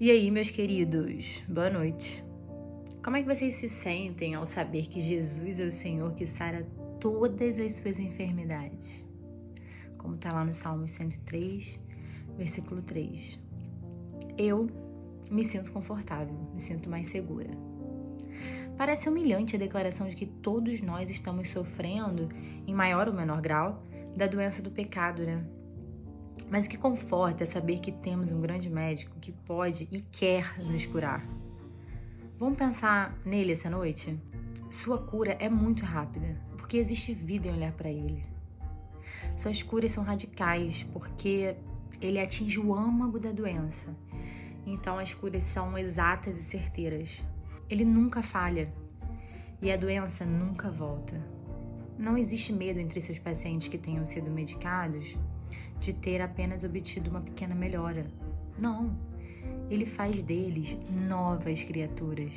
E aí, meus queridos, boa noite. Como é que vocês se sentem ao saber que Jesus é o Senhor que sara todas as suas enfermidades? Como está lá no Salmo 103, versículo 3. Eu me sinto confortável, me sinto mais segura. Parece humilhante a declaração de que todos nós estamos sofrendo, em maior ou menor grau, da doença do pecado, né? Mas o que conforta é saber que temos um grande médico que pode e quer nos curar. Vamos pensar nele essa noite? Sua cura é muito rápida, porque existe vida em olhar para ele. Suas curas são radicais, porque ele atinge o âmago da doença. Então as curas são exatas e certeiras. Ele nunca falha e a doença nunca volta. Não existe medo entre seus pacientes que tenham sido medicados de ter apenas obtido uma pequena melhora. Não. Ele faz deles novas criaturas.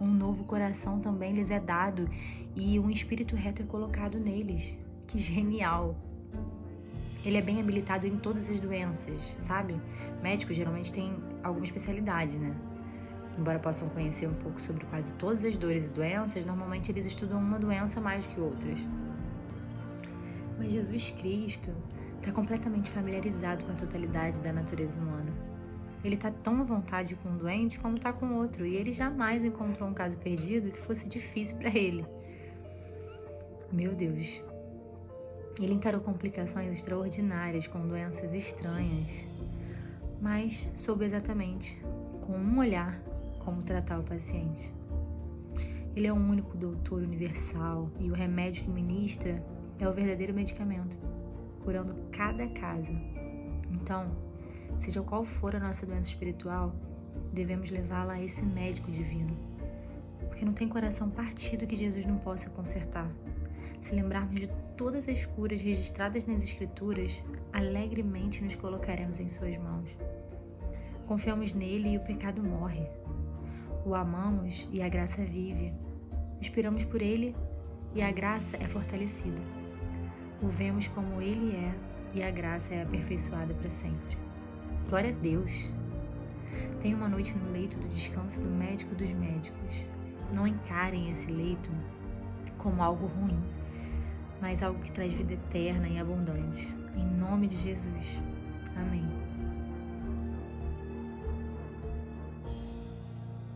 Um novo coração também lhes é dado e um espírito reto é colocado neles. Que genial! Ele é bem habilitado em todas as doenças, sabe? Médicos geralmente têm alguma especialidade, né? Embora possam conhecer um pouco sobre quase todas as dores e doenças, normalmente eles estudam uma doença mais que outras. Mas Jesus Cristo está completamente familiarizado com a totalidade da natureza humana. Ele está tão à vontade com um doente como está com outro, e ele jamais encontrou um caso perdido que fosse difícil para ele. Meu Deus. Ele encarou complicações extraordinárias com doenças estranhas, mas soube exatamente, com um olhar, como tratar o paciente. Ele é o único doutor universal e o remédio que ministra é o verdadeiro medicamento curando cada caso. Então, seja qual for a nossa doença espiritual, devemos levá-la a esse médico divino. Porque não tem coração partido que Jesus não possa consertar. Se lembrarmos de todas as curas registradas nas Escrituras, alegremente nos colocaremos em Suas mãos. Confiamos nele e o pecado morre. O amamos e a graça vive. Esperamos por ele e a graça é fortalecida o vemos como Ele é e a graça é aperfeiçoada para sempre. Glória a Deus! Tenha uma noite no leito do descanso do médico dos médicos. Não encarem esse leito como algo ruim, mas algo que traz vida eterna e abundante. Em nome de Jesus. Amém.